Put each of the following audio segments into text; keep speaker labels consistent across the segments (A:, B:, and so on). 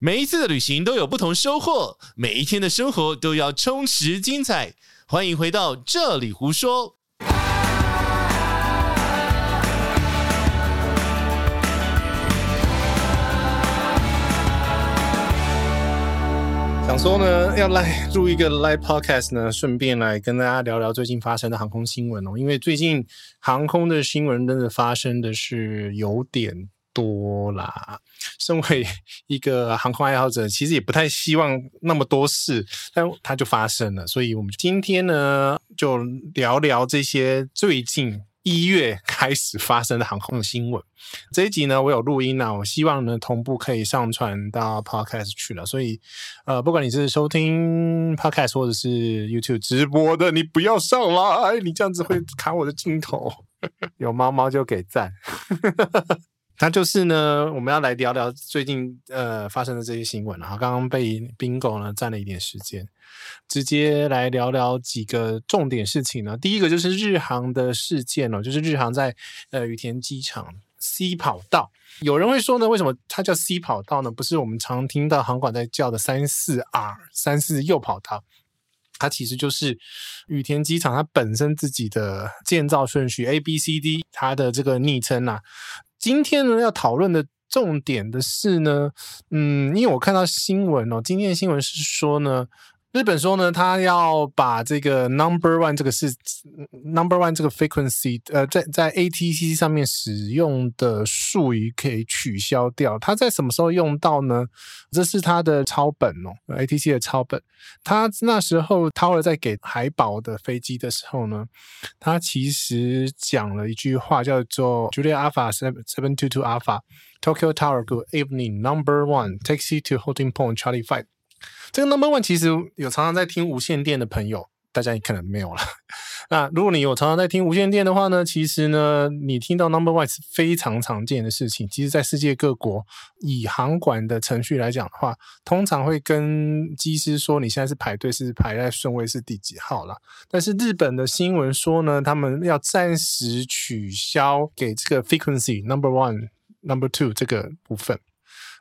A: 每一次的旅行都有不同收获，每一天的生活都要充实精彩。欢迎回到这里胡说。
B: 想说呢，要来录一个 live podcast 呢，顺便来跟大家聊聊最近发生的航空新闻哦。因为最近航空的新闻真的发生的是有点多啦。身为一个航空爱好者，其实也不太希望那么多事，但它就发生了。所以我们今天呢，就聊聊这些最近。一月 开始发生的航空新闻，这一集呢，我有录音啊，我希望呢同步可以上传到 Podcast 去了。所以，呃，不管你是收听 Podcast 或者是 YouTube 直播的，你不要上来，你这样子会卡我的镜头。有猫猫就给赞。那就是呢，我们要来聊聊最近呃发生的这些新闻了。刚刚被 Bingo 呢占了一点时间，直接来聊聊几个重点事情呢。第一个就是日航的事件哦，就是日航在呃羽田机场 C 跑道，有人会说呢，为什么它叫 C 跑道呢？不是我们常听到航管在叫的三四 R 三四右跑道，它其实就是羽田机场它本身自己的建造顺序 A B C D 它的这个昵称啊。今天呢，要讨论的重点的是呢，嗯，因为我看到新闻哦，今天的新闻是说呢。日本说呢，他要把这个 number one 这个是 number one 这个 frequency，呃，在在 ATC 上面使用的术语可以取消掉。他在什么时候用到呢？这是他的抄本哦，ATC 的抄本。他那时候 Tower 在给海宝的飞机的时候呢，他其实讲了一句话，叫做 Julia Alpha seven seven two two Alpha Tokyo Tower Good evening number one taxi to holding point Charlie five。这个 number one 其实有常常在听无线电的朋友，大家也可能没有了。那如果你有常常在听无线电的话呢，其实呢，你听到 number one 是非常常见的事情。其实，在世界各国，以航管的程序来讲的话，通常会跟机师说你现在是排队，是排在顺位是第几号了。但是日本的新闻说呢，他们要暂时取消给这个 frequency number one、number two 这个部分。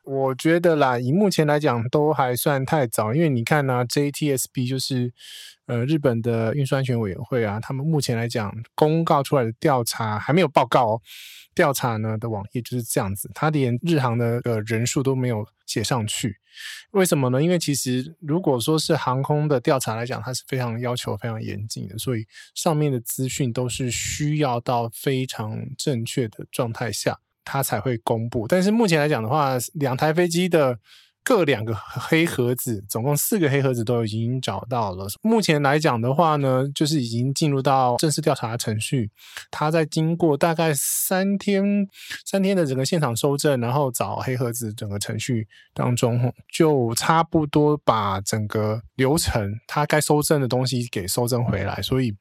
B: 我觉得啦，以目前来讲都还算太早，因为你看呢、啊，JTSB 就是呃日本的运输安全委员会啊，他们目前来讲公告出来的调查还没有报告哦，调查呢的网页就是这样子，他连日航的呃人数都没有写上去，为什么呢？因为其实如果说是航空的调查来讲，它是非常要求非常严谨的，所以上面的资讯都是需要到非常正确的状态下。它才会公布，但是目前来讲的话，两台飞机的各两个黑盒子，总共四个黑盒子都已经找到了。目前来讲的话呢，就是已经进入到正式调查程序。它在经过大概三天三天的整个现场搜证，然后找黑盒子整个程序当中，就差不多把整个流程它该搜证的东西给搜证回来，所以。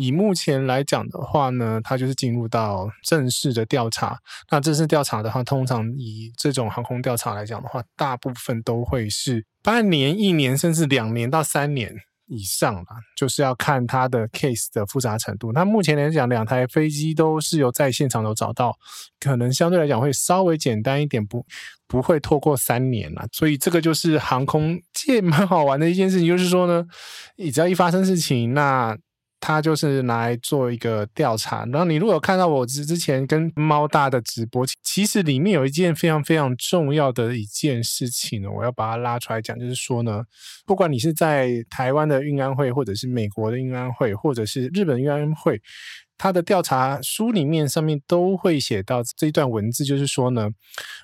B: 以目前来讲的话呢，它就是进入到正式的调查。那正式调查的话，通常以这种航空调查来讲的话，大部分都会是半年、一年，甚至两年到三年以上吧，就是要看它的 case 的复杂程度。那目前来讲，两台飞机都是有在现场有找到，可能相对来讲会稍微简单一点，不不会拖过三年了。所以这个就是航空界蛮好玩的一件事情，就是说呢，你只要一发生事情，那他就是来做一个调查，然后你如果看到我之之前跟猫大的直播，其实里面有一件非常非常重要的一件事情呢，我要把它拉出来讲，就是说呢，不管你是在台湾的运安会，或者是美国的运安会，或者是日本运安会，它的调查书里面上面都会写到这一段文字，就是说呢，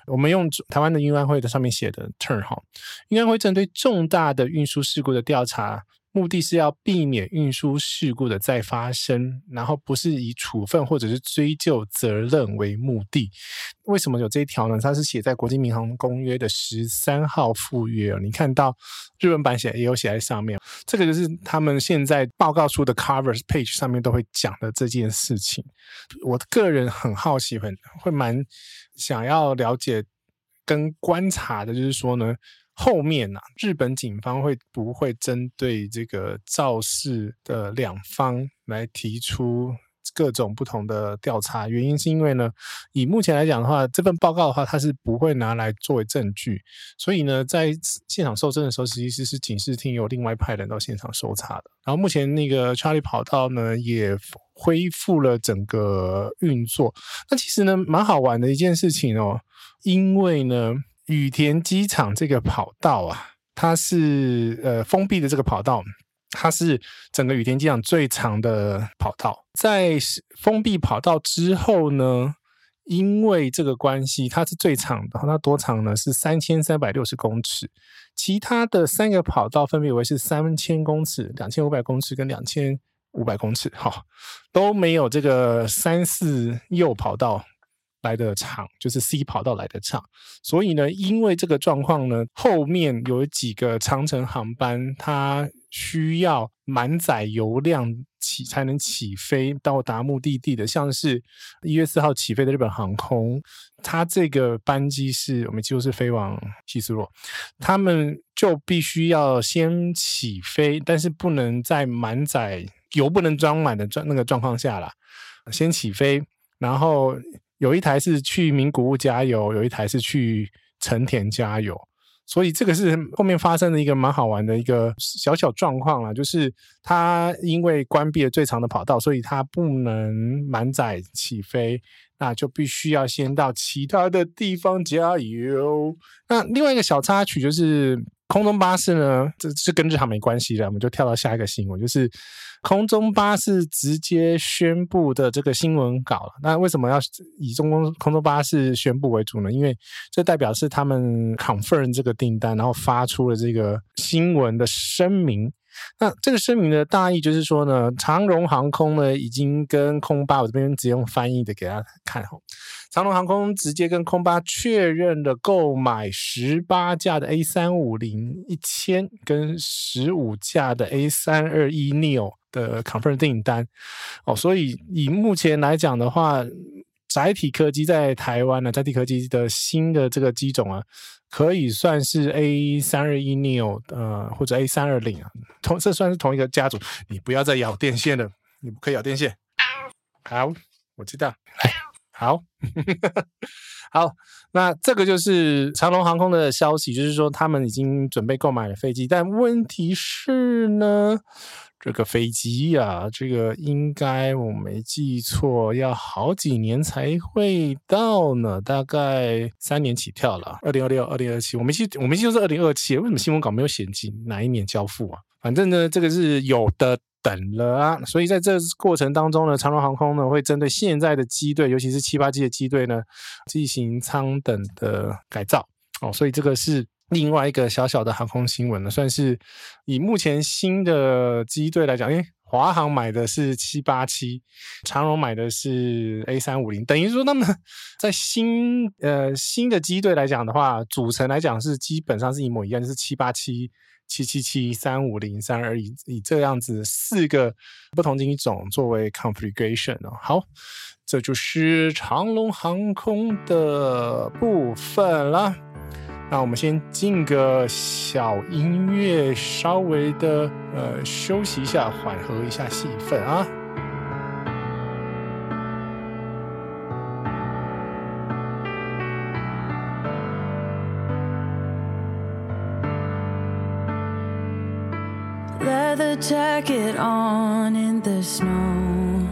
B: 我们用台湾的运安会的上面写的 term 哈，运安会针对重大的运输事故的调查。目的是要避免运输事故的再发生，然后不是以处分或者是追究责任为目的。为什么有这一条呢？它是写在国际民航公约的十三号附约。你看到日文版写也有写在上面，这个就是他们现在报告书的 covers page 上面都会讲的这件事情。我个人很好奇，很会蛮想要了解跟观察的，就是说呢。后面啊，日本警方会不会针对这个肇事的两方来提出各种不同的调查。原因是因为呢，以目前来讲的话，这份报告的话，它是不会拿来作为证据，所以呢，在现场搜证的时候，实际是警视厅有另外派人到现场搜查的。然后目前那个 Charlie 跑道呢，也恢复了整个运作。那其实呢，蛮好玩的一件事情哦，因为呢，羽田机场这个跑道啊，它是呃封闭的这个跑道。它是整个羽田机场最长的跑道，在封闭跑道之后呢，因为这个关系，它是最长的。它多长呢？是三千三百六十公尺。其他的三个跑道分别为是三千公尺、两千五百公尺跟两千五百公尺，哈，都没有这个三四右跑道来的长，就是 C 跑道来的长。所以呢，因为这个状况呢，后面有几个长程航班，它需要满载油量起才能起飞到达目的地的，像是一月四号起飞的日本航空，它这个班机是我们几乎是飞往西斯洛，他们就必须要先起飞，但是不能在满载油不能装满的状那个状况下啦，先起飞，然后有一台是去名古屋加油，有一台是去成田加油。所以这个是后面发生的一个蛮好玩的一个小小状况啦，就是它因为关闭了最长的跑道，所以它不能满载起飞，那就必须要先到其他的地方加油。那另外一个小插曲就是。空中巴士呢，这是跟日航没关系的，我们就跳到下一个新闻，就是空中巴士直接宣布的这个新闻稿了。那为什么要以中空空中巴士宣布为主呢？因为这代表是他们 confirm 这个订单，然后发出了这个新闻的声明。那这个声明的大意就是说呢，长荣航空呢已经跟空巴，我这边直接用翻译的给大家看哈。长龙航空直接跟空巴确认了购买十八架的 A 三五零一千跟十五架的 A 三二一 neo 的 confirm 订单哦，所以以目前来讲的话，载体客机在台湾呢，载体客机的新的这个机种啊，可以算是 A 三二一 neo 呃或者 A 三二零啊，同这算是同一个家族。你不要再咬电线了，你不可以咬电线。好，我知道。好，好，那这个就是长荣航空的消息，就是说他们已经准备购买了飞机，但问题是呢，这个飞机啊，这个应该我没记错，要好几年才会到呢，大概三年起跳了，二零二六、二零二七，我没记，我没记就是二零二七，为什么新闻稿没有写进哪一年交付啊？反正呢，这个是有的。等了啊，所以在这过程当中呢，长荣航空呢会针对现在的机队，尤其是七八机的机队呢，进行舱等的改造哦。所以这个是另外一个小小的航空新闻呢，算是以目前新的机队来讲，因为华航买的是七八七，长荣买的是 A 三五零，等于说他们 在新呃新的机队来讲的话，组成来讲是基本上是一模一样，就是七八七。七七七三五零三而已，以这样子四个不同机种作为 configuration 哦。好，这就是长龙航空的部分啦。那我们先进个小音乐，稍微的呃休息一下，缓和一下气氛啊。
C: The jacket on in the snow.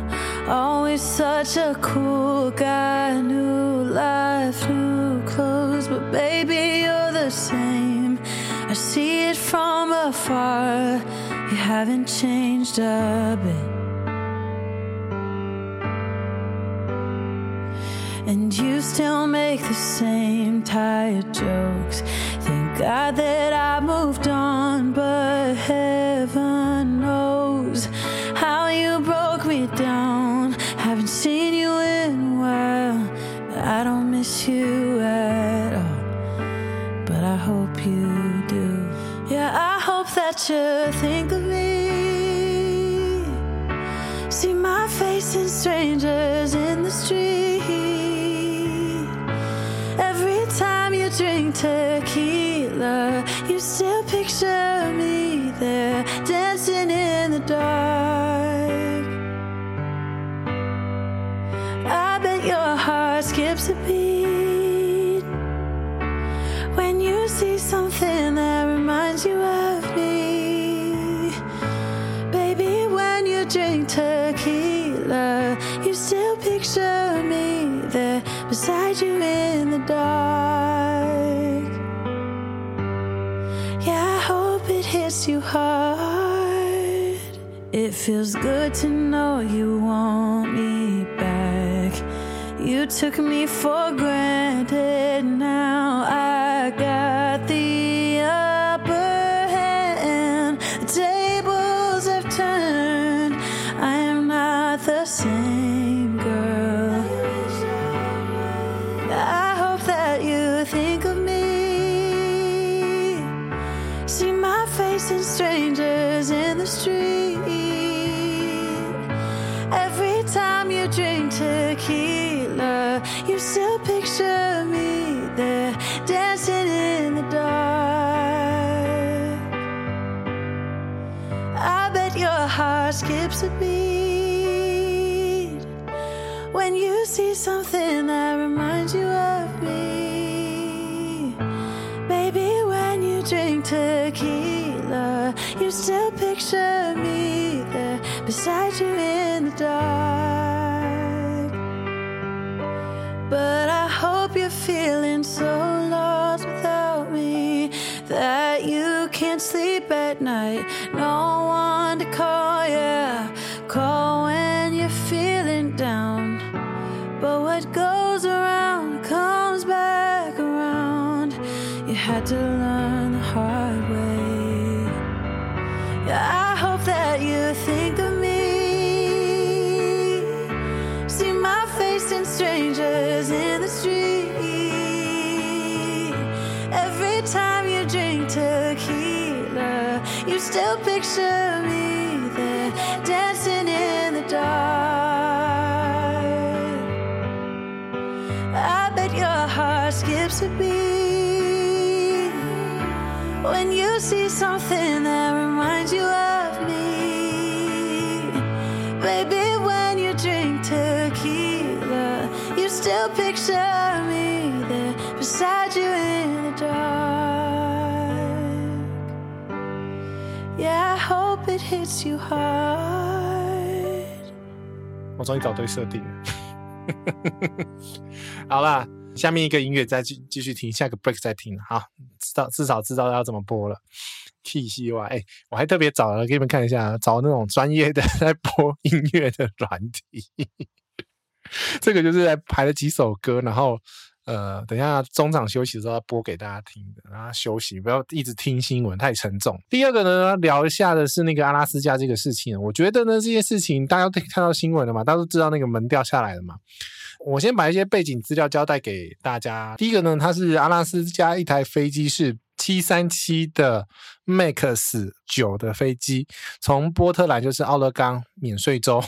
C: Always such a cool guy. New life, new clothes. But baby, you're the same. I see it from afar. You haven't changed a bit. And you still make the same tired jokes. Thank God that I moved on, but you think of me. See my face in strangers in the street. Every time you drink tequila, you still picture me there tequila, you still picture me there beside you in the dark. Yeah, I hope it hits you hard. It feels good to know you want me back. You took me for granted, now still picture me there beside you in the dark. But I hope you're feeling so lost without me that you can't sleep at night. No one to call, yeah. Hits you hard.
B: 我终于找对设定了。好啦，下面一个音乐再继继续听，下个 break 再听。好，知道至少知道要怎么播了。T C Y，哎，我还特别找了给你们看一下，找那种专业的在播音乐的软体。这个就是在排了几首歌，然后呃，等一下中场休息的时候要播给大家听的，然后休息不要一直听新闻太沉重。第二个呢，聊一下的是那个阿拉斯加这个事情。我觉得呢，这件事情大家都看到新闻了嘛，大家都知道那个门掉下来了嘛。我先把一些背景资料交代给大家。第一个呢，它是阿拉斯加一台飞机是七三七的 MAX 九的飞机，从波特兰就是奥勒冈免税州，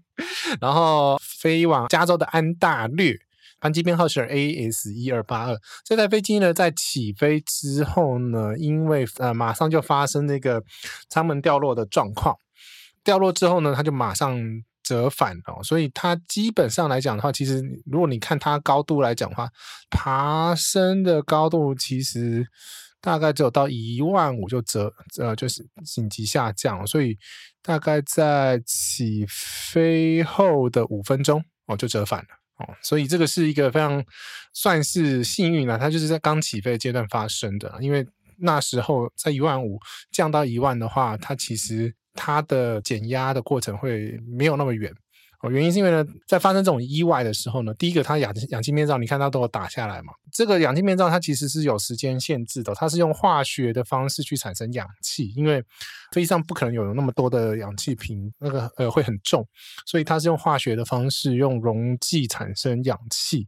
B: 然后飞往加州的安大略，班机编号是 AS 一二八二。这台飞机呢，在起飞之后呢，因为呃马上就发生那个舱门掉落的状况，掉落之后呢，它就马上。折返哦，所以它基本上来讲的话，其实如果你看它高度来讲的话，爬升的高度其实大概只有到一万五就折呃就是紧急下降，所以大概在起飞后的五分钟哦就折返了哦，所以这个是一个非常算是幸运了，它就是在刚起飞阶段发生的，因为那时候在一万五降到一万的话，它其实。它的减压的过程会没有那么远哦，原因是因为呢，在发生这种意外的时候呢，第一个它氧氧气面罩，你看它都有打下来嘛。这个氧气面罩它其实是有时间限制的，它是用化学的方式去产生氧气，因为飞机上不可能有那么多的氧气瓶，那个呃会很重，所以它是用化学的方式用溶剂产生氧气。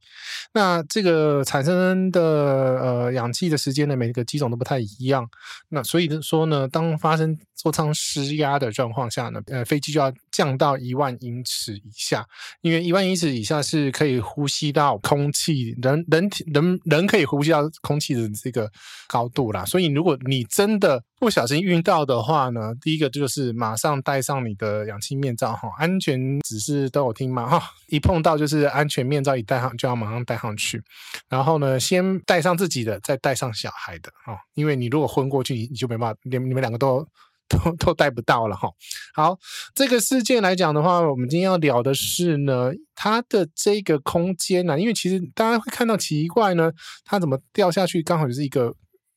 B: 那这个产生的呃氧气的时间呢，每个机种都不太一样。那所以说呢，当发生座舱失压的状况下呢，呃飞机就要降到一万英尺以下，因为一万英尺以下是可以呼吸到空气，人人体人人可以呼吸到空气的这个高度啦。所以如果你真的不小心遇到的话呢，第一个就是马上戴上你的氧气面罩哈，安全指示都有听吗？哈，一碰到就是安全面罩一戴上就要马上戴上去，然后呢，先戴上自己的，再戴上小孩的哦，因为你如果昏过去，你你就没办法，你你们两个都。都 都带不到了哈。好，这个事件来讲的话，我们今天要聊的是呢，它的这个空间呢、啊，因为其实大家会看到奇怪呢，它怎么掉下去，刚好就是一个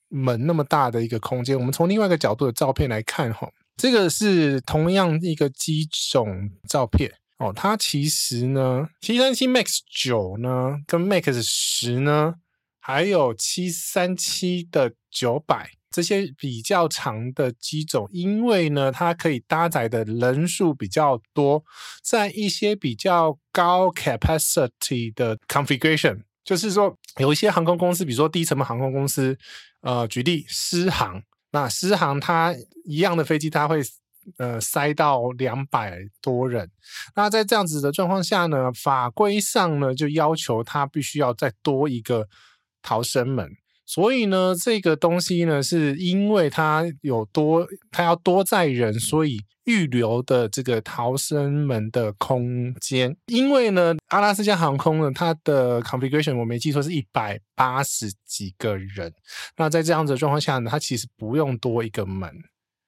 B: 门那么大的一个空间。我们从另外一个角度的照片来看哈，这个是同样一个机种照片哦。它其实呢，七三七 MAX 九呢，跟 MAX 十呢，还有七三七的九百。这些比较长的机种，因为呢，它可以搭载的人数比较多，在一些比较高 capacity 的 configuration，就是说有一些航空公司，比如说低成本航空公司，呃，举例私航，那私航它一样的飞机，它会呃塞到两百多人，那在这样子的状况下呢，法规上呢就要求它必须要再多一个逃生门。所以呢，这个东西呢，是因为它有多，它要多载人，所以预留的这个逃生门的空间。因为呢，阿拉斯加航空呢，它的 configuration 我没记错是一百八十几个人。那在这样子的状况下呢，它其实不用多一个门。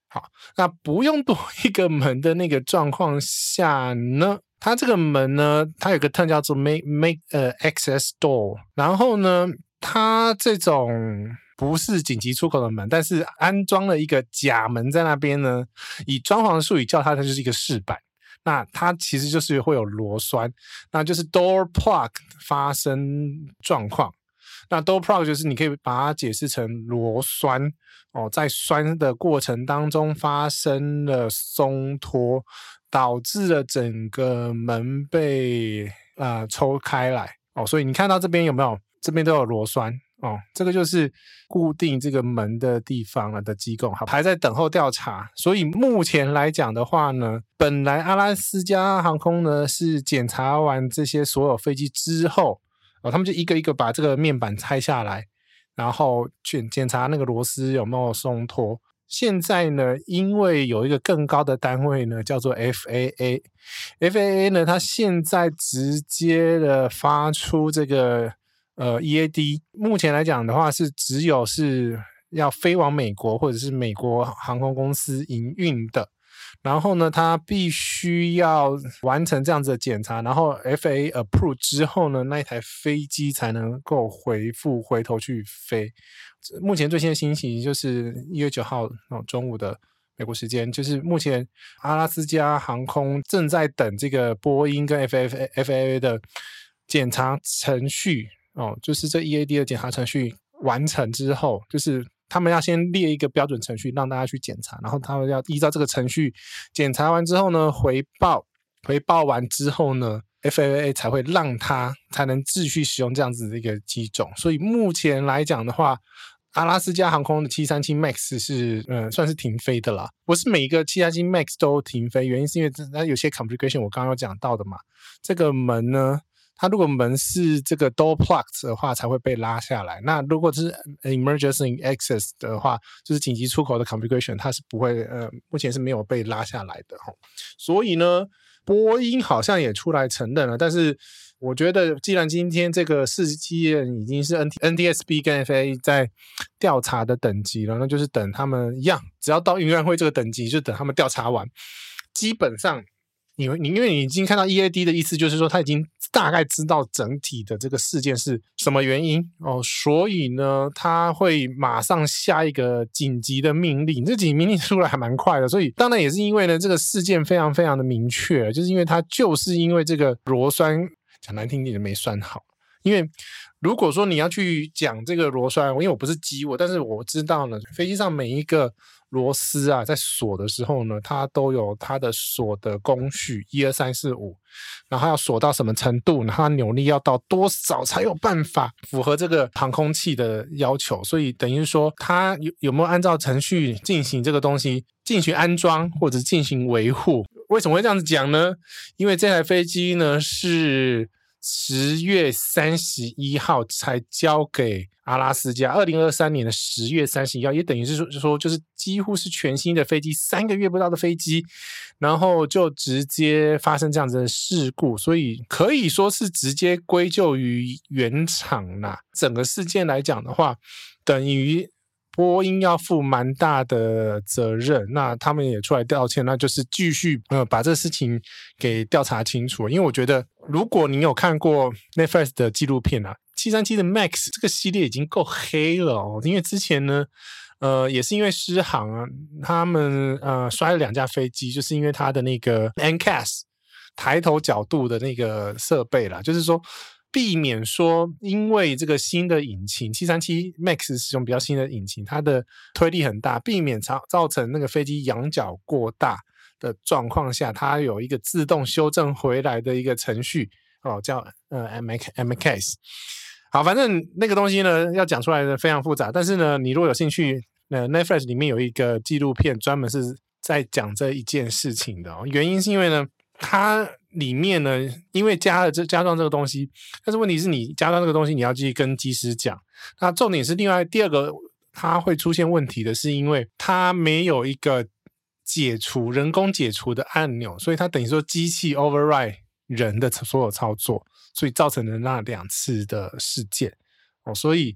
B: 好，那不用多一个门的那个状况下呢，它这个门呢，它有个特叫做 make make 呃 access door，然后呢。它这种不是紧急出口的门，但是安装了一个假门在那边呢。以装潢术语叫它，它就是一个饰板。那它其实就是会有螺栓，那就是 door plug 发生状况。那 door plug 就是你可以把它解释成螺栓哦，在栓的过程当中发生了松脱，导致了整个门被啊、呃、抽开来哦。所以你看到这边有没有？这边都有螺栓哦，这个就是固定这个门的地方了的机构，好还在等候调查。所以目前来讲的话呢，本来阿拉斯加航空呢是检查完这些所有飞机之后，哦，他们就一个一个把这个面板拆下来，然后去检查那个螺丝有没有松脱。现在呢，因为有一个更高的单位呢，叫做 FAA，FAA 呢，它现在直接的发出这个。呃，EAD 目前来讲的话是只有是要飞往美国或者是美国航空公司营运的，然后呢，它必须要完成这样子的检查，然后 FAA approve 之后呢，那一台飞机才能够回复回头去飞。目前最新的信息就是一月九号哦中午的美国时间，就是目前阿拉斯加航空正在等这个波音跟 FAA FAA 的检查程序。哦，就是这 EAD 的检查程序完成之后，就是他们要先列一个标准程序让大家去检查，然后他们要依照这个程序检查完之后呢，回报回报完之后呢，FAA 才会让他才能继续使用这样子的一个机种。所以目前来讲的话，阿拉斯加航空的七三七 MAX 是嗯算是停飞的啦，不是每一个七三七 MAX 都停飞，原因是因为它有些 complication 我刚刚有讲到的嘛，这个门呢。它如果门是这个 door plug 的话，才会被拉下来。那如果是 emergency access 的话，就是紧急出口的 configuration，它是不会呃，目前是没有被拉下来的哈。所以呢，波音好像也出来承认了。但是我觉得，既然今天这个事件已经是 N T N T S B 跟 F A 在调查的等级了，那就是等他们一样，只要到运安会这个等级，就等他们调查完，基本上。你你因为你已经看到 EAD 的意思，就是说他已经大概知道整体的这个事件是什么原因哦，所以呢，他会马上下一个紧急的命令。这紧急命令出来还蛮快的，所以当然也是因为呢，这个事件非常非常的明确，就是因为他就是因为这个螺栓讲难听点没栓好，因为。如果说你要去讲这个螺栓，因为我不是机务，但是我知道呢，飞机上每一个螺丝啊，在锁的时候呢，它都有它的锁的工序，一二三四五，然后要锁到什么程度，然后它扭力要到多少才有办法符合这个航空器的要求，所以等于说它有有没有按照程序进行这个东西，进行安装或者进行维护。为什么会这样子讲呢？因为这台飞机呢是十月三十一号才交给阿拉斯加，二零二三年的十月三十一号，也等于是说，就说就是几乎是全新的飞机，三个月不到的飞机，然后就直接发生这样子的事故，所以可以说是直接归咎于原厂啦。整个事件来讲的话，等于。波音要负蛮大的责任，那他们也出来道歉，那就是继续呃把这事情给调查清楚。因为我觉得，如果你有看过 Netflix 的纪录片啊，七三七的 MAX 这个系列已经够黑了哦。因为之前呢，呃，也是因为失航啊，他们呃摔了两架飞机，就是因为它的那个 NCAS 抬头角度的那个设备啦，就是说。避免说，因为这个新的引擎七三七 MAX 使用比较新的引擎，它的推力很大，避免造造成那个飞机仰角过大的状况下，它有一个自动修正回来的一个程序哦，叫呃 MCAS。好，反正那个东西呢，要讲出来的非常复杂，但是呢，你如果有兴趣，呃，Netflix 里面有一个纪录片专门是在讲这一件事情的哦，原因是因为呢，它。里面呢，因为加了这加装这个东西，但是问题是你加装这个东西，你要继续跟机师讲。那重点是另外第二个，它会出现问题的是，因为它没有一个解除人工解除的按钮，所以它等于说机器 override 人的所有操作，所以造成了那两次的事件哦。所以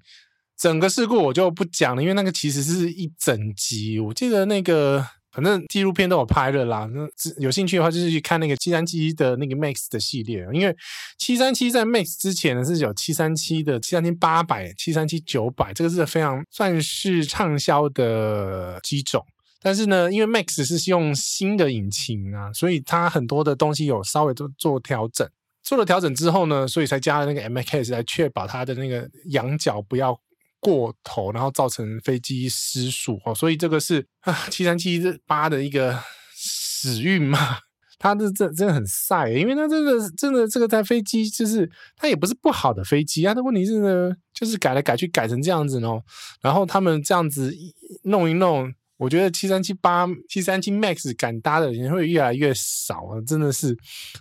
B: 整个事故我就不讲了，因为那个其实是一整集，我记得那个。反正纪录片都有拍了啦，那有兴趣的话，就是去看那个七三七的那个 Max 的系列，因为七三七在 Max 之前呢是有七三七的七三七八百、七三七九百，这个是非常算是畅销的机种。但是呢，因为 Max 是用新的引擎啊，所以它很多的东西有稍微做做调整，做了调整之后呢，所以才加了那个 M K S 来确保它的那个仰角不要。过头，然后造成飞机失速哦，所以这个是啊七三七八的一个死运嘛，它这这真的很晒，因为它真的真的这个台飞机就是它也不是不好的飞机啊，它问题是呢，就是改来改去改成这样子哦，然后他们这样子弄一弄。我觉得七三七八、七三七 MAX 敢搭的人会越来越少啊，真的是。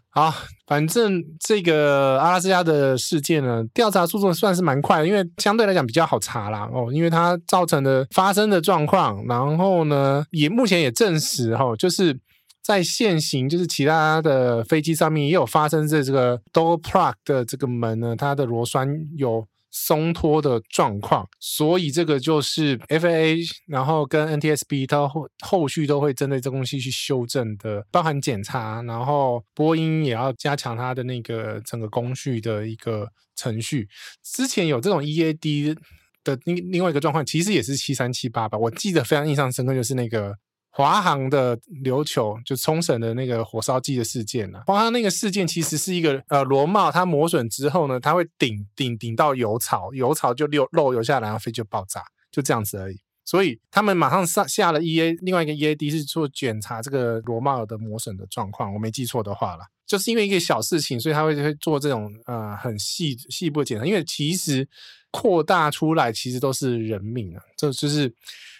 B: 好，反正这个阿拉斯加的事件呢，调查速度算是蛮快的，因为相对来讲比较好查啦哦，因为它造成的发生的状况，然后呢，也目前也证实哈，就是在现行就是其他的飞机上面也有发生在这个 door plug 的这个门呢，它的螺栓有。松脱的状况，所以这个就是 FAA，然后跟 NTSB，它后后续都会针对这东西去修正的，包含检查，然后波音也要加强它的那个整个工序的一个程序。之前有这种 EAD 的另另外一个状况，其实也是七三七八吧，我记得非常印象深刻，就是那个。华航的琉球就冲绳的那个火烧机的事件了、啊，华航那个事件其实是一个呃螺帽它磨损之后呢，它会顶顶顶到油槽，油槽就漏漏油下来，然后飞机就爆炸，就这样子而已。所以他们马上上下了 EA 另外一个 EAD 是做检查这个螺帽的磨损的状况，我没记错的话了，就是因为一个小事情，所以他会会做这种呃很细细部的检查，因为其实扩大出来其实都是人命啊，这就是。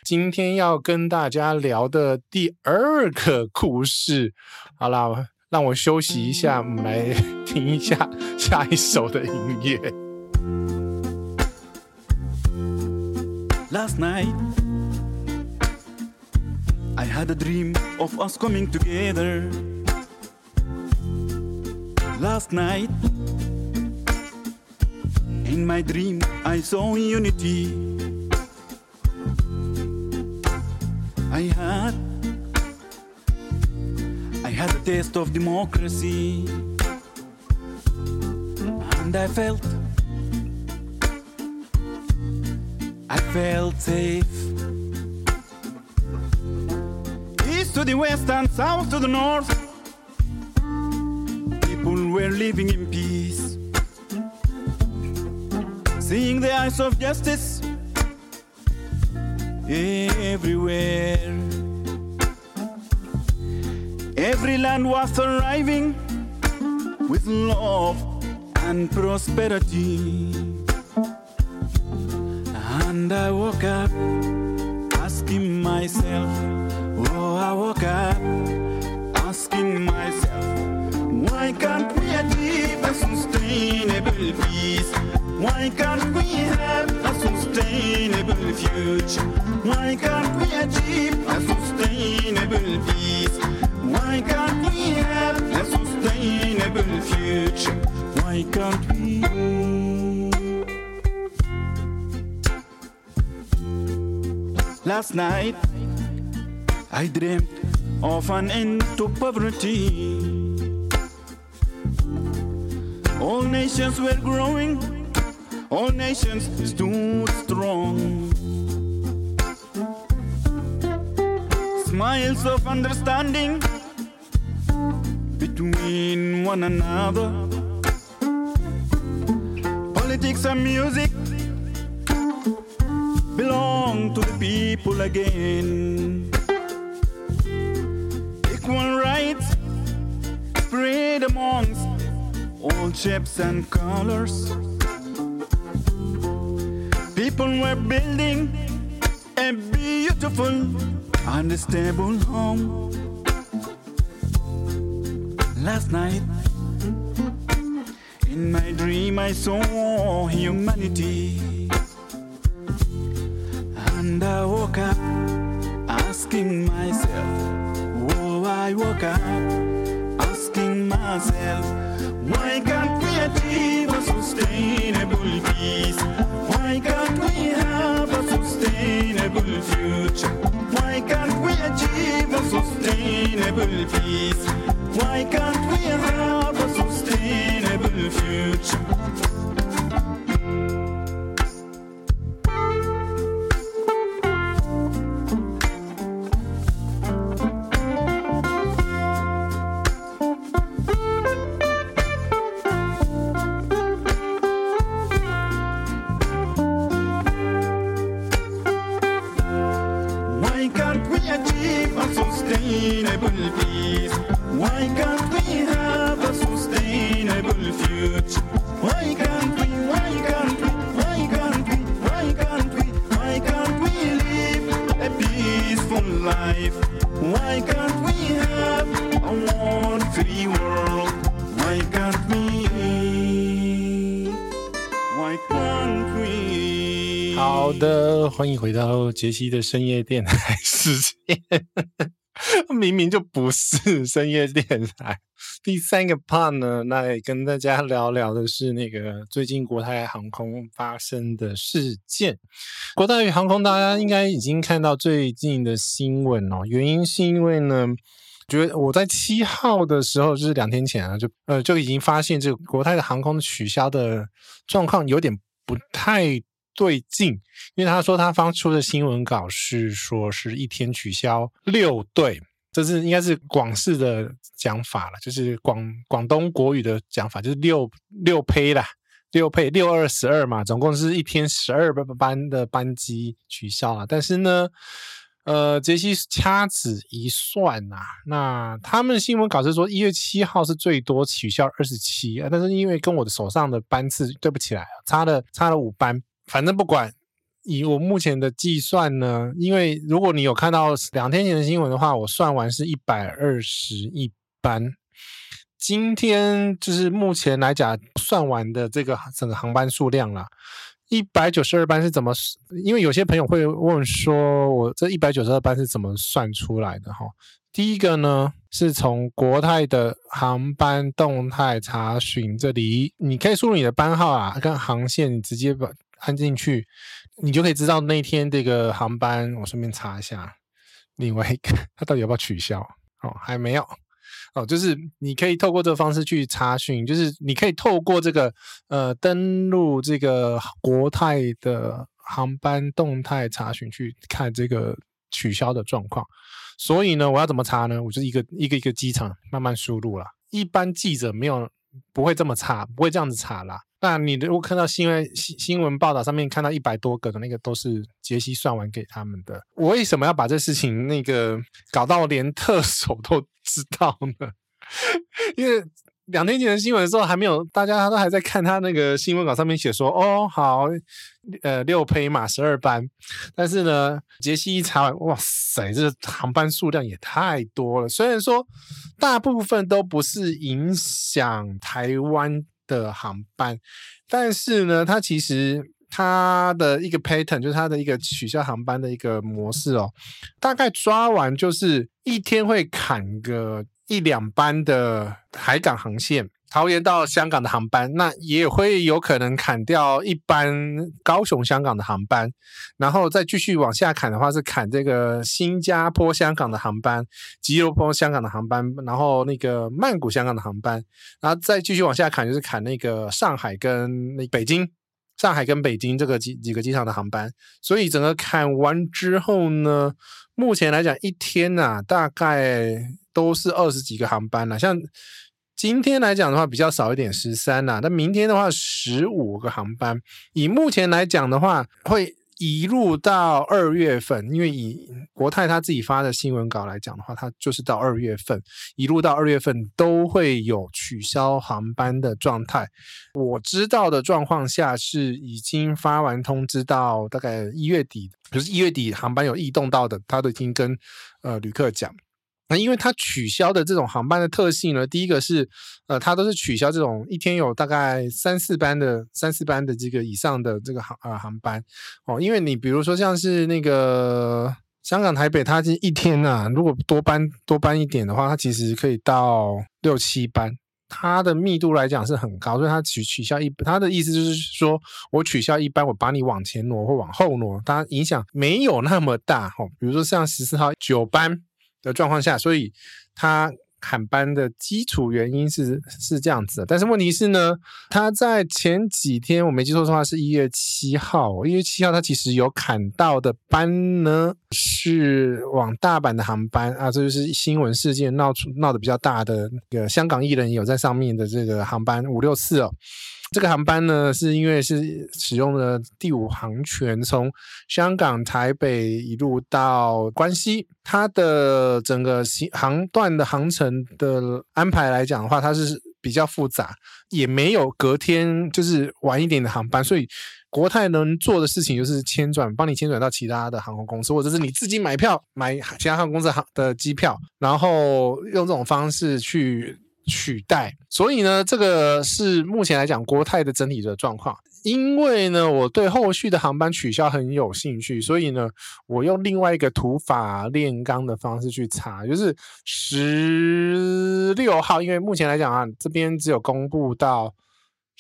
B: 今天要跟大家聊的第二个故事，好啦，让我休息一下，我们来 听一下下一首的音乐。Last night, I had a dream of us coming together. Last night, in my dream, I saw unity. I had, I had a taste of democracy, and I felt, I felt safe. East to the west and south to the north, were living in peace, seeing the eyes of justice everywhere. Every land was thriving with love and prosperity. And I woke up asking myself, oh, I woke up asking myself.
D: Peace? Why can't we have a sustainable future? Why can't we achieve a sustainable peace? Why can't we have a sustainable future? Why can't we? Last night, I dreamt of an end to poverty. All nations were growing, all nations stood strong. Smiles of understanding between one another. Politics and music belong to the people again. Equal all shapes and colors. People were building a beautiful and stable home. Last night, in my dream, I saw humanity. And I woke up asking myself, oh, I woke up asking myself, sustainable peace? Why can't we have a sustainable future?
B: 欢迎回到杰西的深夜电台时间。明明就不是深夜电台。第三个 part 呢，那跟大家聊聊的是那个最近国泰航空发生的事件。国泰航空大家应该已经看到最近的新闻哦，原因是因为呢，觉得我在七号的时候，就是两天前啊，就呃就已经发现这个国泰的航空取消的状况有点不太。对劲，因为他说他发出的新闻稿是说是一天取消六对，这是应该是广式的讲法了，就是广广东国语的讲法，就是六六胚啦，六胚六二十二嘛，总共是一天十二班的班机取消了。但是呢，呃，杰西掐指一算呐、那他们新闻稿是说一月七号是最多取消二十七，但是因为跟我的手上的班次对不起来，差了差了五班。反正不管，以我目前的计算呢，因为如果你有看到两天前的新闻的话，我算完是一百二十一班。今天就是目前来讲算完的这个整个航班数量啦，一百九十二班是怎么？因为有些朋友会问说，我这一百九十二班是怎么算出来的？哈，第一个呢是从国泰的航班动态查询这里，你可以输入你的班号啊，跟航线，你直接把。按进去，你就可以知道那天这个航班。我顺便查一下，另外一个它到底要不要取消？哦，还没有。哦，就是你可以透过这个方式去查询，就是你可以透过这个呃登录这个国泰的航班动态查询去看这个取消的状况。所以呢，我要怎么查呢？我就一个一个一个机场慢慢输入了。一般记者没有不会这么查，不会这样子查啦。那你如果看到新闻新新闻报道上面看到一百多个的那个都是杰西算完给他们的，我为什么要把这事情那个搞到连特首都知道呢？因为两天前的新闻的时候还没有，大家都还在看他那个新闻稿上面写说，哦好，呃六胚嘛十二班，但是呢杰西一查完，哇塞，这航班数量也太多了。虽然说大部分都不是影响台湾。的航班，但是呢，它其实它的一个 pattern 就是它的一个取消航班的一个模式哦，大概抓完就是一天会砍个一两班的海港航线。桃园到香港的航班，那也会有可能砍掉一班高雄香港的航班，然后再继续往下砍的话，是砍这个新加坡香港的航班、吉隆坡香港的航班，然后那个曼谷香港的航班，然后再继续往下砍，就是砍那个上海跟那北京、上海跟北京这个几几个机场的航班。所以整个砍完之后呢，目前来讲一天呐、啊，大概都是二十几个航班了，像。今天来讲的话比较少一点，十三呐。那明天的话，十五个航班。以目前来讲的话，会移入到二月份，因为以国泰他自己发的新闻稿来讲的话，它就是到二月份，移入到二月份都会有取消航班的状态。我知道的状况下是已经发完通知到大概一月底，就是一月底航班有异动到的，他都已经跟呃旅客讲。那因为它取消的这种航班的特性呢，第一个是，呃，它都是取消这种一天有大概三四班的三四班的这个以上的这个航呃航班哦，因为你比如说像是那个香港台北，它是一天啊，如果多班多班一点的话，它其实可以到六七班，它的密度来讲是很高，所以它取取消一，它的意思就是说我取消一班，我把你往前挪或往后挪，它影响没有那么大哦，比如说像十四号九班。的状况下，所以他砍班的基础原因是是这样子，但是问题是呢，他在前几天我没记错的话，是一月七号，一月七号他其实有砍到的班呢，是往大阪的航班啊，这就是新闻事件闹出闹得比较大的那个香港艺人有在上面的这个航班五六四哦。这个航班呢，是因为是使用了第五航权，从香港台北一路到关西，它的整个行航段的航程的安排来讲的话，它是比较复杂，也没有隔天就是晚一点的航班，所以国泰能做的事情就是迁转，帮你迁转到其他的航空公司，或者是你自己买票买其他航空公司航的机票，然后用这种方式去。取代，所以呢，这个是目前来讲国泰的整体的状况。因为呢，我对后续的航班取消很有兴趣，所以呢，我用另外一个土法炼钢的方式去查，就是十六号。因为目前来讲啊，这边只有公布到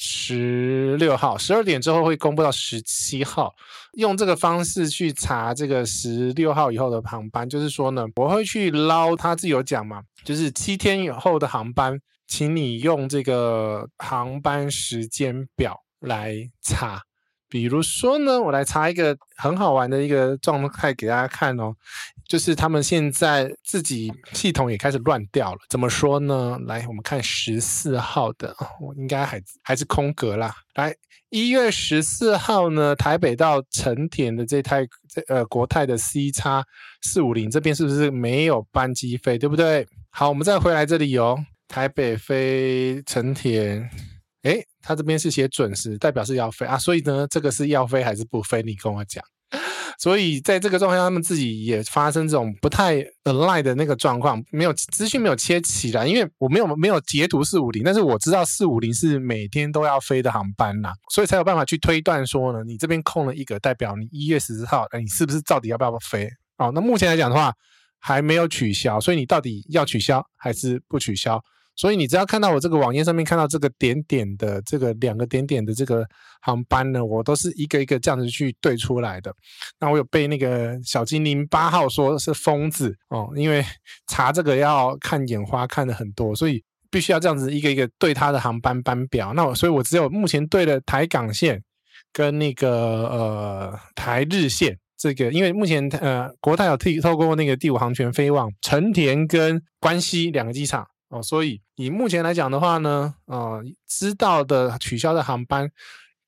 B: 十六号，十二点之后会公布到十七号。用这个方式去查这个十六号以后的航班，就是说呢，我会去捞，他自己有讲嘛。就是七天以后的航班，请你用这个航班时间表来查。比如说呢，我来查一个很好玩的一个状态给大家看哦，就是他们现在自己系统也开始乱掉了。怎么说呢？来，我们看十四号的，我应该还还是空格啦。来，一月十四号呢，台北到成田的这台这呃国泰的 C 叉四五零这边是不是没有班机飞？对不对？好，我们再回来这里哦。台北飞成田，诶，他这边是写准时，代表是要飞啊。所以呢，这个是要飞还是不飞？你跟我讲。所以在这个状况下，他们自己也发生这种不太 align 的那个状况，没有资讯没有切起来，因为我没有没有截图四五零，但是我知道四五零是每天都要飞的航班呐，所以才有办法去推断说呢，你这边空了一个，代表你一月十四号，你是不是到底要不要飞？哦，那目前来讲的话。还没有取消，所以你到底要取消还是不取消？所以你只要看到我这个网页上面看到这个点点的这个两个点点的这个航班呢，我都是一个一个这样子去对出来的。那我有被那个小精灵八号说是疯子哦，因为 查这个要看眼花看的很多，所以必须要这样子一个一个对他的航班班表。那我所以我只有目前对了台港线跟那个呃台日线。这个，因为目前呃，国泰有透透过那个第五航权飞往成田跟关西两个机场哦，所以以目前来讲的话呢，呃，知道的取消的航班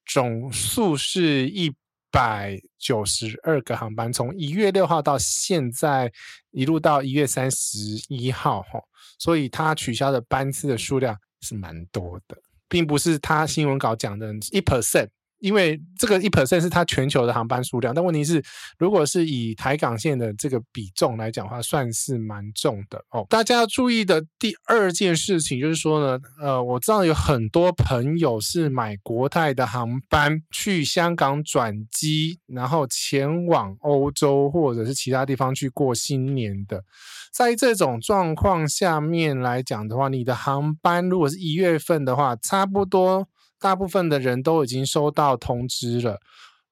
B: 总数是一百九十二个航班，从一月六号到现在一路到一月三十一号哈，所以它取消的班次的数量是蛮多的，并不是他新闻稿讲的一 percent。因为这个一 percent 是它全球的航班数量，但问题是，如果是以台港线的这个比重来讲的话，算是蛮重的哦。大家要注意的第二件事情就是说呢，呃，我知道有很多朋友是买国泰的航班去香港转机，然后前往欧洲或者是其他地方去过新年的。在这种状况下面来讲的话，你的航班如果是一月份的话，差不多。大部分的人都已经收到通知了。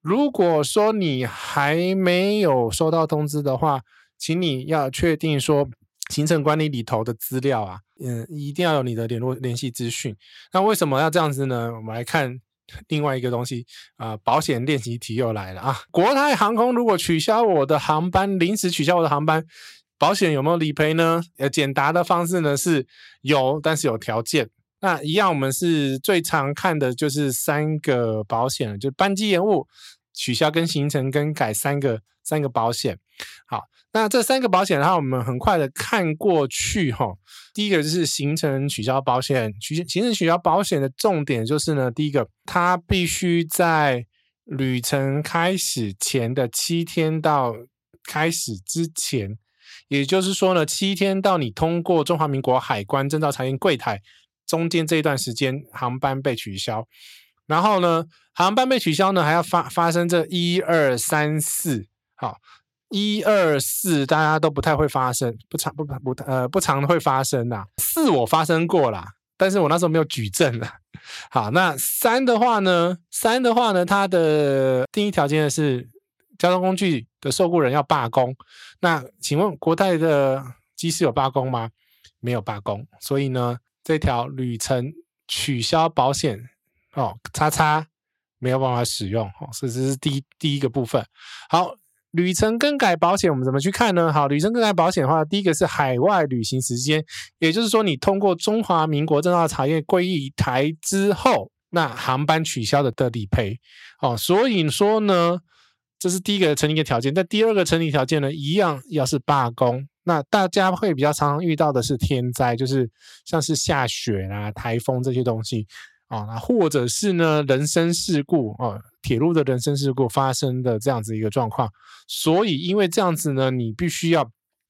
B: 如果说你还没有收到通知的话，请你要确定说行程管理里头的资料啊，嗯，一定要有你的联络联系资讯。那为什么要这样子呢？我们来看 另外一个东西啊，保险练习题又来了啊！国泰航空如果取消我的航班，临时取消我的航班，保险有没有理赔呢？呃，简答的方式呢是有，但是有条件。那一样，我们是最常看的就是三个保险，就班机延误、取消跟行程更改三个三个保险。好，那这三个保险的话，我们很快的看过去哈。第一个就是行程取消保险，取行程取消保险的重点就是呢，第一个，它必须在旅程开始前的七天到开始之前，也就是说呢，七天到你通过中华民国海关证照查验柜台。中间这一段时间航班被取消，然后呢，航班被取消呢，还要发发生这一二三四，好，一二四大家都不太会发生，不常不不呃不常会发生呐。四我发生过啦，但是我那时候没有举证了。好，那三的话呢，三的话呢，它的第一条件是交通工具的受雇人要罢工。那请问国泰的机师有罢工吗？没有罢工，所以呢。这条旅程取消保险哦，叉叉没有办法使用哦，所以这是第一第一个部分。好，旅程更改保险我们怎么去看呢？好，旅程更改保险的话，第一个是海外旅行时间，也就是说你通过中华民国证照查验柜台之后，那航班取消的的理赔哦。所以说呢，这是第一个成立的条件。但第二个成立条件呢，一样要是罢工。那大家会比较常常遇到的是天灾，就是像是下雪啊、台风这些东西啊，那或者是呢人身事故啊，铁路的人身事故发生的这样子一个状况。所以因为这样子呢，你必须要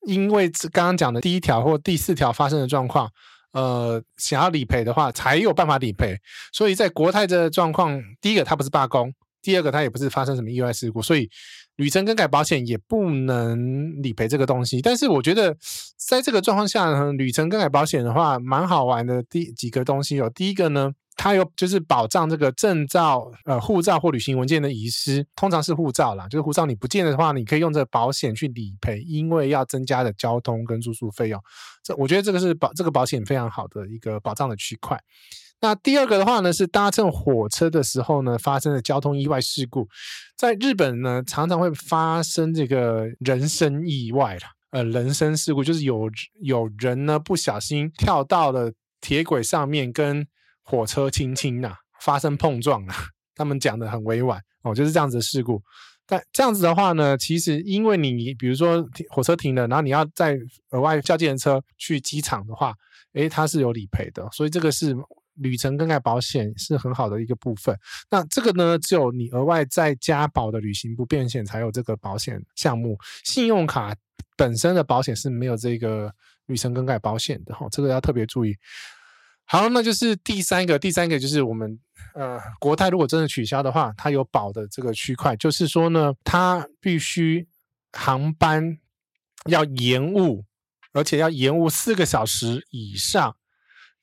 B: 因为刚刚讲的第一条或第四条发生的状况，呃，想要理赔的话，才有办法理赔。所以在国泰这个状况，第一个它不是罢工，第二个它也不是发生什么意外事故，所以。旅程更改保险也不能理赔这个东西，但是我觉得在这个状况下，旅程更改保险的话蛮好玩的。第几个东西有，第一个呢，它有就是保障这个证照、呃护照或旅行文件的遗失，通常是护照啦，就是护照你不见的话，你可以用这个保险去理赔，因为要增加的交通跟住宿费用。这我觉得这个是保这个保险非常好的一个保障的区块。那第二个的话呢，是搭乘火车的时候呢，发生的交通意外事故，在日本呢，常常会发生这个人身意外啦，呃，人身事故就是有有人呢不小心跳到了铁轨上面，跟火车轻轻呐发生碰撞啊，他们讲的很委婉哦，就是这样子的事故。但这样子的话呢，其实因为你比如说火车停了，然后你要再额外叫计程车去机场的话，诶，它是有理赔的，所以这个是。旅程更改保险是很好的一个部分，那这个呢，只有你额外再加保的旅行不便险才有这个保险项目。信用卡本身的保险是没有这个旅程更改保险的哈，这个要特别注意。好，那就是第三个，第三个就是我们呃国泰如果真的取消的话，它有保的这个区块，就是说呢，它必须航班要延误，而且要延误四个小时以上。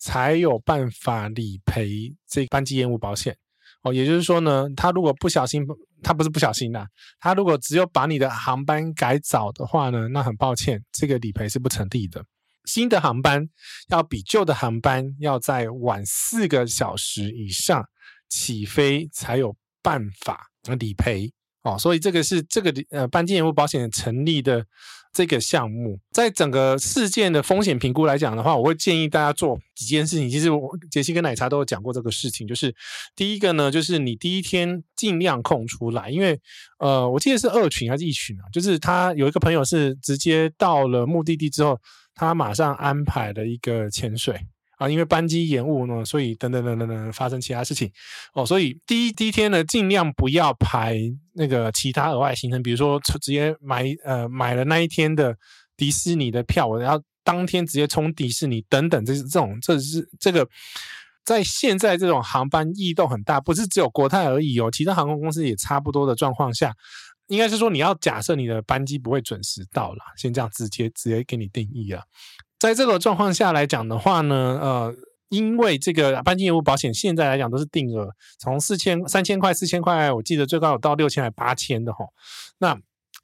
B: 才有办法理赔这个班机延误保险哦，也就是说呢，他如果不小心，他不是不小心呐，他如果只有把你的航班改早的话呢，那很抱歉，这个理赔是不成立的。新的航班要比旧的航班要在晚四个小时以上起飞才有办法理赔哦，所以这个是这个呃班机延误保险成立的。这个项目在整个事件的风险评估来讲的话，我会建议大家做几件事情。其实我杰西跟奶茶都有讲过这个事情，就是第一个呢，就是你第一天尽量空出来，因为呃，我记得是二群还是一群啊？就是他有一个朋友是直接到了目的地之后，他马上安排了一个潜水啊，因为班机延误呢，所以等等等等等发生其他事情哦，所以第一第一天呢，尽量不要排那个其他额外行程，比如说直接买呃买了那一天的迪士尼的票，我要当天直接冲迪士尼等等，这是这种这是这个。在现在这种航班异动很大，不是只有国泰而已哦，其他航空公司也差不多的状况下，应该是说你要假设你的班机不会准时到了，先这样直接直接给你定义啊。在这个状况下来讲的话呢，呃，因为这个班机延误保险现在来讲都是定额，从四千、三千块、四千块，我记得最高有到六千还八千的吼，那。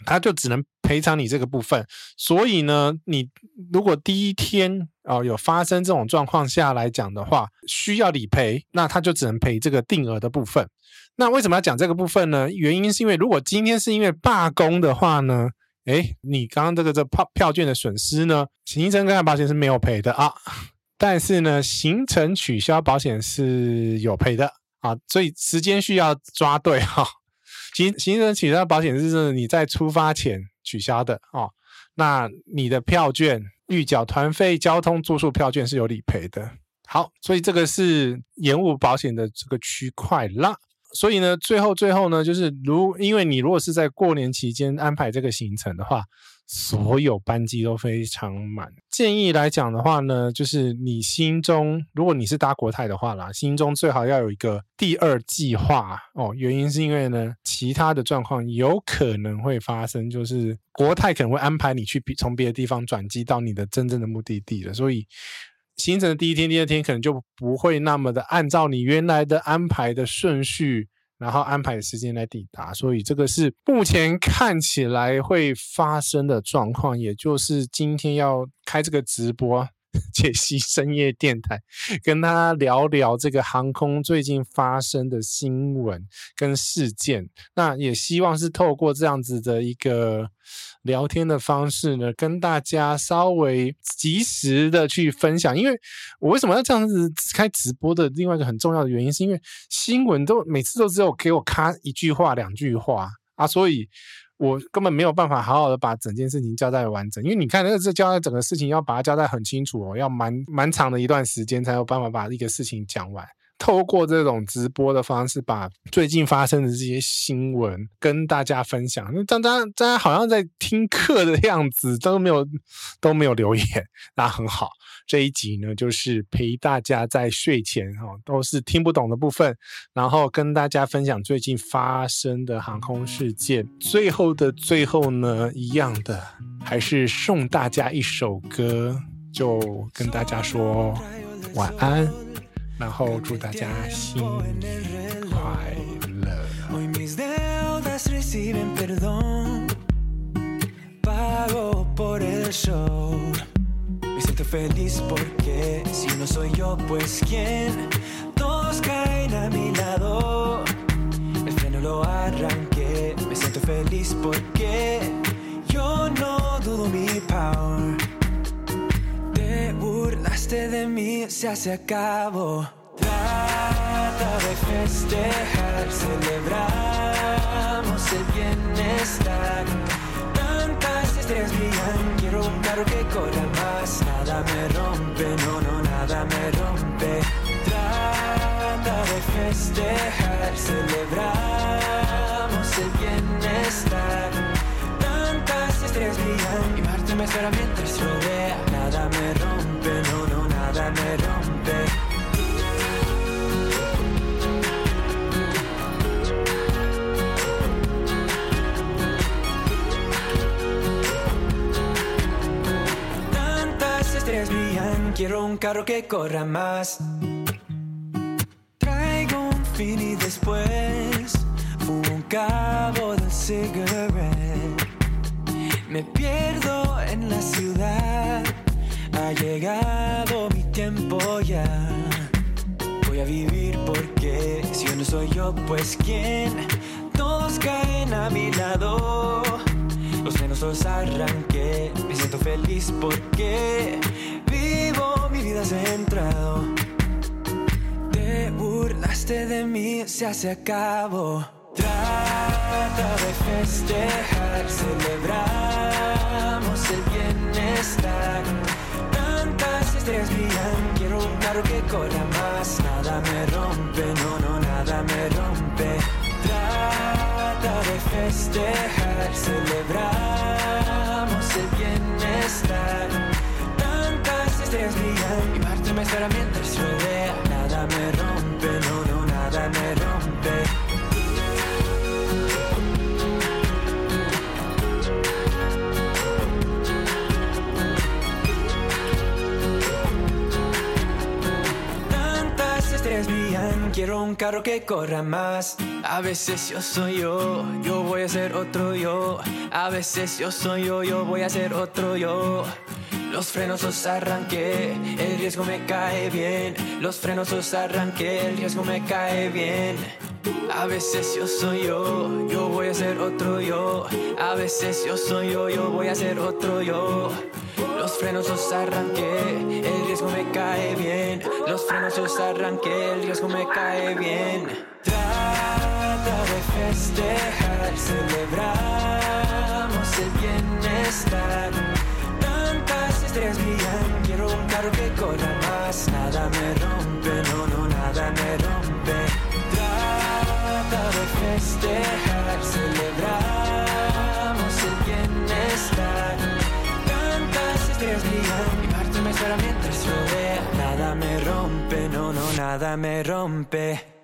B: 他就只能赔偿你这个部分，所以呢，你如果第一天啊、有发生这种状况下来讲的话，需要理赔，那他就只能赔这个定额的部分。那为什么要讲这个部分呢？原因是因为如果今天是因为罢工的话呢，诶，你刚刚这个这票票券的损失呢，行程跟保险是没有赔的啊，但是呢，行程取消保险是有赔的啊，所以时间需要抓对哈。行行程取消保险是你在出发前取消的哦，那你的票券预缴团费、交通住宿票券是有理赔的。好，所以这个是延误保险的这个区块啦。所以呢，最后最后呢，就是如因为你如果是在过年期间安排这个行程的话。所有班机都非常满。建议来讲的话呢，就是你心中，如果你是搭国泰的话啦，心中最好要有一个第二计划哦。原因是因为呢，其他的状况有可能会发生，就是国泰可能会安排你去从别的地方转机到你的真正的目的地了。所以行程的第一天、第二天可能就不会那么的按照你原来的安排的顺序。然后安排的时间来抵达，所以这个是目前看起来会发生的状况，也就是今天要开这个直播，解析深夜电台，跟大家聊聊这个航空最近发生的新闻跟事件。那也希望是透过这样子的一个。聊天的方式呢，跟大家稍微及时的去分享。因为我为什么要这样子开直播的另外一个很重要的原因，是因为新闻都每次都只有给我咔一句话、两句话啊，所以我根本没有办法好好的把整件事情交代完整。因为你看，那个这交代整个事情要把它交代很清楚哦，要蛮蛮长的一段时间才有办法把一个事情讲完。透过这种直播的方式，把最近发生的这些新闻跟大家分享。那大家大家好像在听课的样子，都没有 都没有留言，那很好。这一集呢，就是陪大家在睡前哦，都是听不懂的部分，然后跟大家分享最近发生的航空事件。最后的最后呢，一样的，还是送大家一首歌，就跟大家说晚安。然后祝大家新年快乐。
E: De mí, ya se acabó. Trata de festejar, celebramos el bienestar. Tantas estrellas brillan, quiero un carro que corra más. Nada me rompe, no, no, nada me rompe. Trata de festejar, celebramos el bienestar. Tantas estrellas brillan y Marte me espera mientras rodea quiero un carro que corra más. Traigo un fin y después un cabo de cigarette. Me pierdo en la ciudad, ha llegado mi tiempo ya. Voy a vivir porque si yo no soy yo, pues quién. Todos caen a mi lado. Los menos los arranqué, me siento feliz porque mi vida has entrado. Te burlaste de mí, se hace a cabo. Trata de festejar, celebramos el bienestar. Tantas estrellas brillan, quiero un carro que corra más. Nada me rompe, no, no, nada me rompe. Trata de festejar, celebrar mientras rodea. Nada me rompe, no, no, nada me rompe. Tantas estrellas brillan, quiero un carro que corra más. A veces yo soy yo, yo voy a ser otro yo. A veces yo soy yo, yo voy a ser otro yo. Los frenos los arranqué, el riesgo me cae bien. Los frenos los arranqué, el riesgo me cae bien. A veces yo soy yo, yo voy a ser otro yo. A veces yo soy yo, yo voy a ser otro yo. Los frenos los arranqué, el riesgo me cae bien. Los frenos los arranqué, el riesgo me cae bien. Trata de festejar, celebramos el bienestar. Estrellas brillan, quiero un carro que corra más. Nada me rompe, no, no, nada me rompe. Trata de festejar, celebramos el bienestar. Tantas estrellas brillan y Marte me espera mientras rodea. Nada me rompe, no, no, nada me rompe.